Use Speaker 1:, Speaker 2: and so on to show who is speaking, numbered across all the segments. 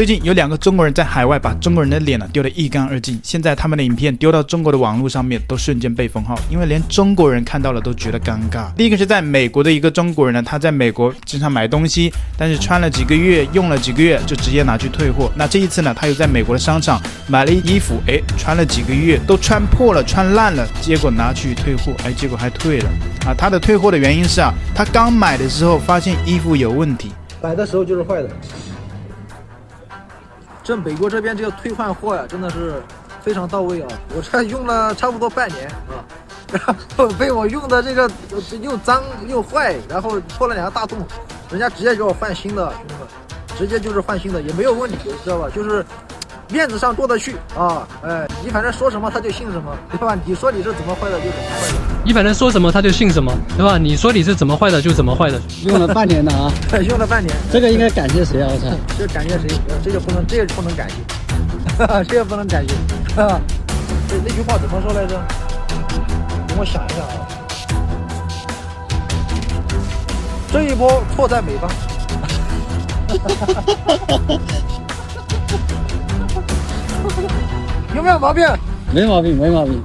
Speaker 1: 最近有两个中国人在海外把中国人的脸呢丢得一干二净，现在他们的影片丢到中国的网络上面，都瞬间被封号，因为连中国人看到了都觉得尴尬。第一个是在美国的一个中国人呢，他在美国经常买东西，但是穿了几个月，用了几个月就直接拿去退货。那这一次呢，他又在美国的商场买了衣服，哎，穿了几个月都穿破了、穿烂了，结果拿去退货，哎，结果还退了。啊，他的退货的原因是啊，他刚买的时候发现衣服有问题，
Speaker 2: 买的时候就是坏的。这美国这边这个退换货呀，真的是非常到位啊！我这用了差不多半年啊，然后被我用的这个又脏又坏，然后破了两个大洞，人家直接给我换新的，兄弟们，直接就是换新的也没有问题，知道吧？就是。面子上过得去啊，哎，你反正说什么他就信什么，对吧？你说你是怎么坏的就怎么坏的，
Speaker 3: 你反正说什么他就信什么，对吧？你说你是怎么坏的就怎么坏的。
Speaker 4: 用了半年了啊，
Speaker 2: 用了半年，
Speaker 4: 这个应该感谢谁啊？我操，
Speaker 2: 这感谢谁？这个不能，这个不能感谢，哈哈，这个不能感谢，哈哈，这那句话怎么说来着？等我想一想啊，这一波错在美方。哈哈哈哈哈。有没有毛病？
Speaker 4: 没毛病，没毛病。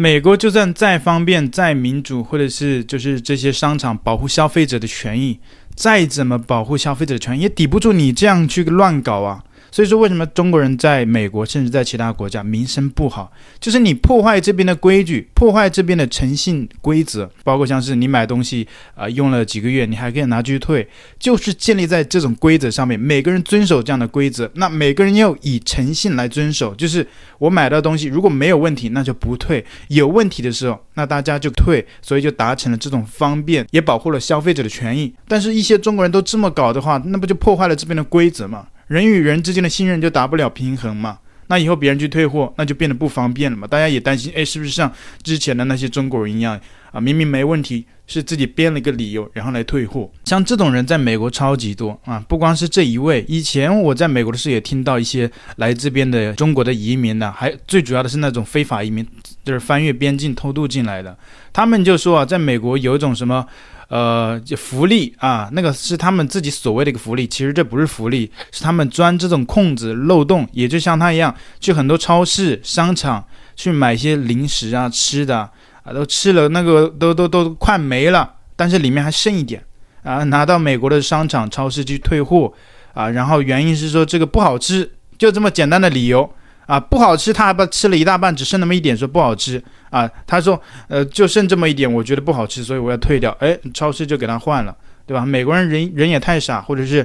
Speaker 1: 美国就算再方便、再民主，或者是就是这些商场保护消费者的权益，再怎么保护消费者的权益，也抵不住你这样去乱搞啊。所以说，为什么中国人在美国，甚至在其他国家名声不好？就是你破坏这边的规矩，破坏这边的诚信规则，包括像是你买东西啊、用了几个月，你还可以拿去退，就是建立在这种规则上面。每个人遵守这样的规则，那每个人要以诚信来遵守。就是我买到东西如果没有问题，那就不退；有问题的时候，那大家就退。所以就达成了这种方便，也保护了消费者的权益。但是，一些中国人都这么搞的话，那不就破坏了这边的规则吗？人与人之间的信任就达不了平衡嘛？那以后别人去退货，那就变得不方便了嘛？大家也担心，哎，是不是像之前的那些中国人一样啊？明明没问题，是自己编了一个理由，然后来退货。像这种人在美国超级多啊！不光是这一位，以前我在美国的时候也听到一些来这边的中国的移民呢，还最主要的是那种非法移民，就是翻越边境偷渡进来的。他们就说啊，在美国有一种什么。呃，福利啊，那个是他们自己所谓的一个福利，其实这不是福利，是他们钻这种空子漏洞，也就像他一样，去很多超市、商场去买一些零食啊、吃的啊，都吃了那个都都都快没了，但是里面还剩一点啊，拿到美国的商场、超市去退货啊，然后原因是说这个不好吃，就这么简单的理由。啊，不好吃，他还把吃了一大半，只剩那么一点，说不好吃啊。他说，呃，就剩这么一点，我觉得不好吃，所以我要退掉。哎，超市就给他换了，对吧？美国人人人也太傻，或者是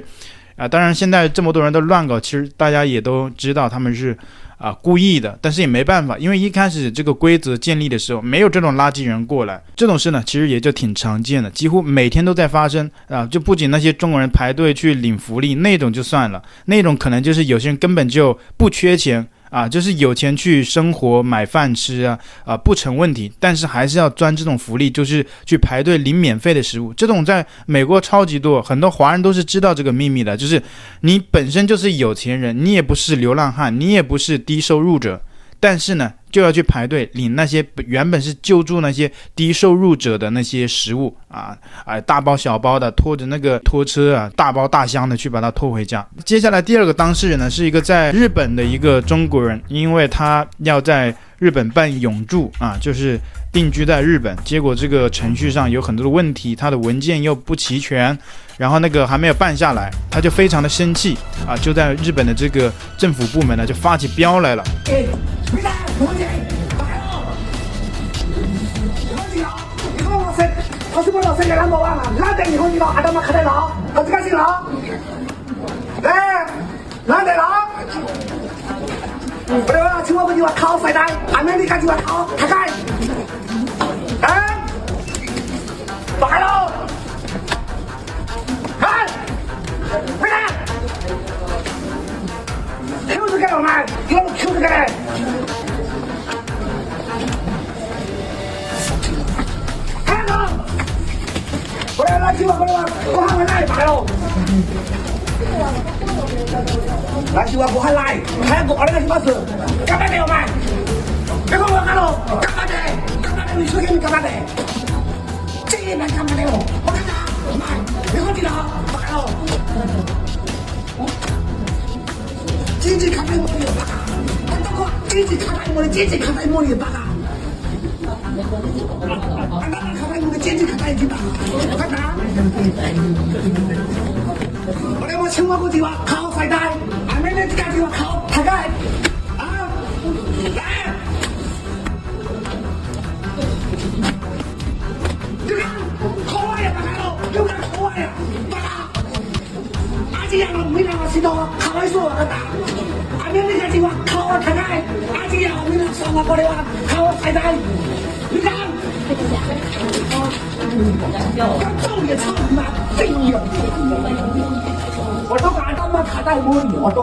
Speaker 1: 啊，当然现在这么多人都乱搞，其实大家也都知道他们是啊故意的，但是也没办法，因为一开始这个规则建立的时候没有这种垃圾人过来，这种事呢，其实也就挺常见的，几乎每天都在发生啊。就不仅那些中国人排队去领福利那种就算了，那种可能就是有些人根本就不缺钱。啊，就是有钱去生活买饭吃啊，啊不成问题，但是还是要钻这种福利，就是去排队领免费的食物，这种在美国超级多，很多华人都是知道这个秘密的，就是你本身就是有钱人，你也不是流浪汉，你也不是低收入者。但是呢，就要去排队领那些原本是救助那些低收入者的那些食物啊，哎，大包小包的拖着那个拖车啊，大包大箱的去把它拖回家。接下来第二个当事人呢，是一个在日本的一个中国人，因为他要在日本办永住啊，就是定居在日本，结果这个程序上有很多的问题，他的文件又不齐全。然后那个还没有办下来，他就非常的生气啊，就在日本的这个政府部门呢，就发起飙来了。
Speaker 5: 以后遇到俺他妈还在闹老子开心了啊喂哪个在闹我的娃听话不听话靠谁在阿妹你赶紧给我靠开开啊咋了啊回来扣子给我嘛给老子扣子给我起码过来，我喊我来一把哟。来，起码我喊来，还要过那个什么事？干嘛的买？别跟我干了，干嘛的？干嘛的？你说给你干嘛的？这一干嘛的？我干啥？买，别跟我了，
Speaker 6: 买了。经济卡在我的爸
Speaker 5: 爸，我经济卡在我的姐姐卡在我
Speaker 6: 的爸爸。青蛙个字话靠
Speaker 5: 晒带，下面呢啲家字话靠
Speaker 6: 大街。啊，嚟！你看，靠啊呀，大
Speaker 5: 家佬，有冇靠啊呀？大家，阿
Speaker 6: 姐呀，我没让我知道，靠
Speaker 5: 喺数啊个大。下面呢家字话靠啊大街，阿姐呀，
Speaker 6: 我没让上我过
Speaker 5: 嚟话靠啊晒带。你看，咁做嘢操你妈，真有！我都讲他妈卡在莫里，我都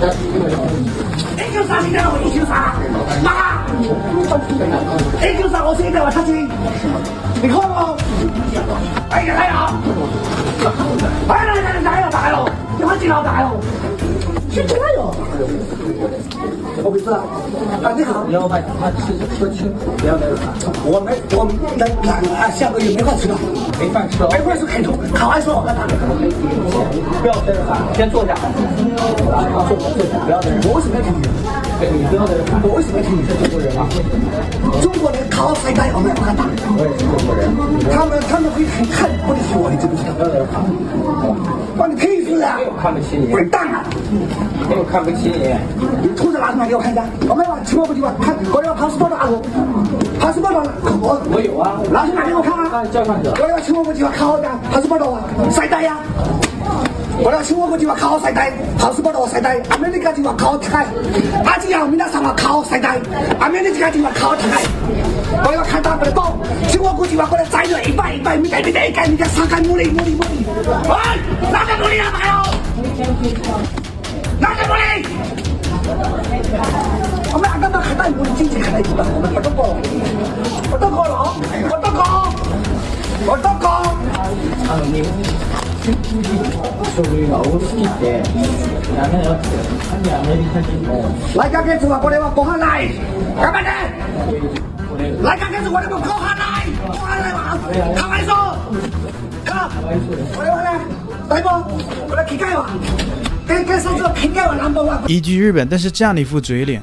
Speaker 5: 买咯。一九三现在我一九三，妈。一九三我现在我出钱，你看我。哎呀哎呀！哎来来来了来了，你快进来来了。去进来哟。我不知道。啊，你好。你好，快快吃说清楚，不要那个。我没我那那啊，下个月没饭吃了，没饭吃了。没饭是开头，考完说我干啥？不要在这喊，先坐下。坐坐下，不要在这。我为什么要听你？你不要在这喊。我为什么要听你？是中国人啊？中国人考赛带我们不敢打。我也是中国人。他们他们会很恨不得死我，你知不知道？关你屁事啊！看不起你。滚蛋啊！没有看不起你。你兔子拿出来给我看一下。我没有，请我过去吧。看，我要跑士多的阿鲁，跑士多的我我有啊。拿出来给我看啊。叫上去。我要请我过去吧，考的跑士多的啊，赛带呀。我要请我过去吧，考赛带，跑士多的赛带。阿面那个地方考台，阿吉阳明那上嘛考赛带，阿面那几个地方考台。我要看他们的包，请我过去吧，过来摘了一百一百，米袋米袋一盖，米袋三盖，木里木里木里。喂，哪个木里啊，朋友？哪个木里？我们阿哥们看到我的经济看到一半，我们不都过，我都过了，我都过，我都过。
Speaker 7: あの日本书类が多すぎて、ダメだって、アメリカ人も、
Speaker 5: 来个月はこれはご饭ない。顽张って。来个月これもご饭ない。ご饭ないわ。かわいそう。か。これはね、大夫、これ机械は。跟跟上次机械はナンバーワン。
Speaker 1: 移居日本，但是这样的一副嘴脸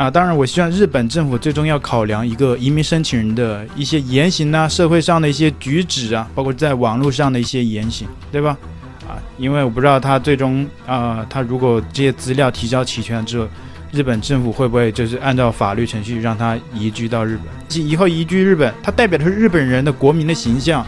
Speaker 1: 啊！当然，我希望日本政府最终要考量一个移民申请人的一些言行啊，社会上的一些举止啊，包括在网络上的一些言行，对吧？啊，因为我不知道他最终啊，他如果这些资料提交齐全之后，日本政府会不会就是按照法律程序让他移居到日本？以后移居日本，他代表的是日本人的国民的形象，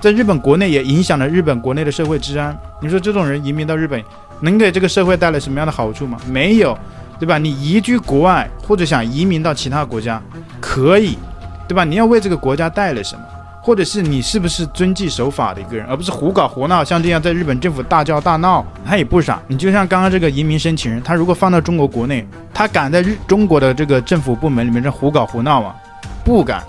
Speaker 1: 在日本国内也影响了日本国内的社会治安。你说这种人移民到日本，能给这个社会带来什么样的好处吗？没有，对吧？你移居国外或者想移民到其他国家，可以，对吧？你要为这个国家带来什么？或者是你是不是遵纪守法的一个人，而不是胡搞胡闹，像这样在日本政府大叫大闹，他也不傻。你就像刚刚这个移民申请人，他如果放到中国国内，他敢在日中国的这个政府部门里面这胡搞胡闹吗？不敢。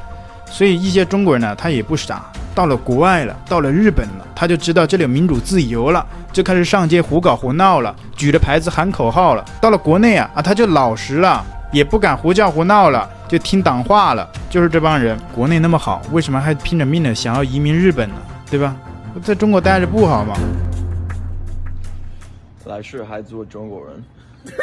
Speaker 1: 所以一些中国人呢，他也不傻。到了国外了，到了日本了，他就知道这里有民主自由了，就开始上街胡搞胡闹了，举着牌子喊口号了。到了国内啊啊，他就老实了，也不敢胡叫胡闹了，就听党话了。就是这帮人，国内那么好，为什么还拼着命的想要移民日本呢？对吧？在中国待着不好吗？
Speaker 8: 来世还做中国人。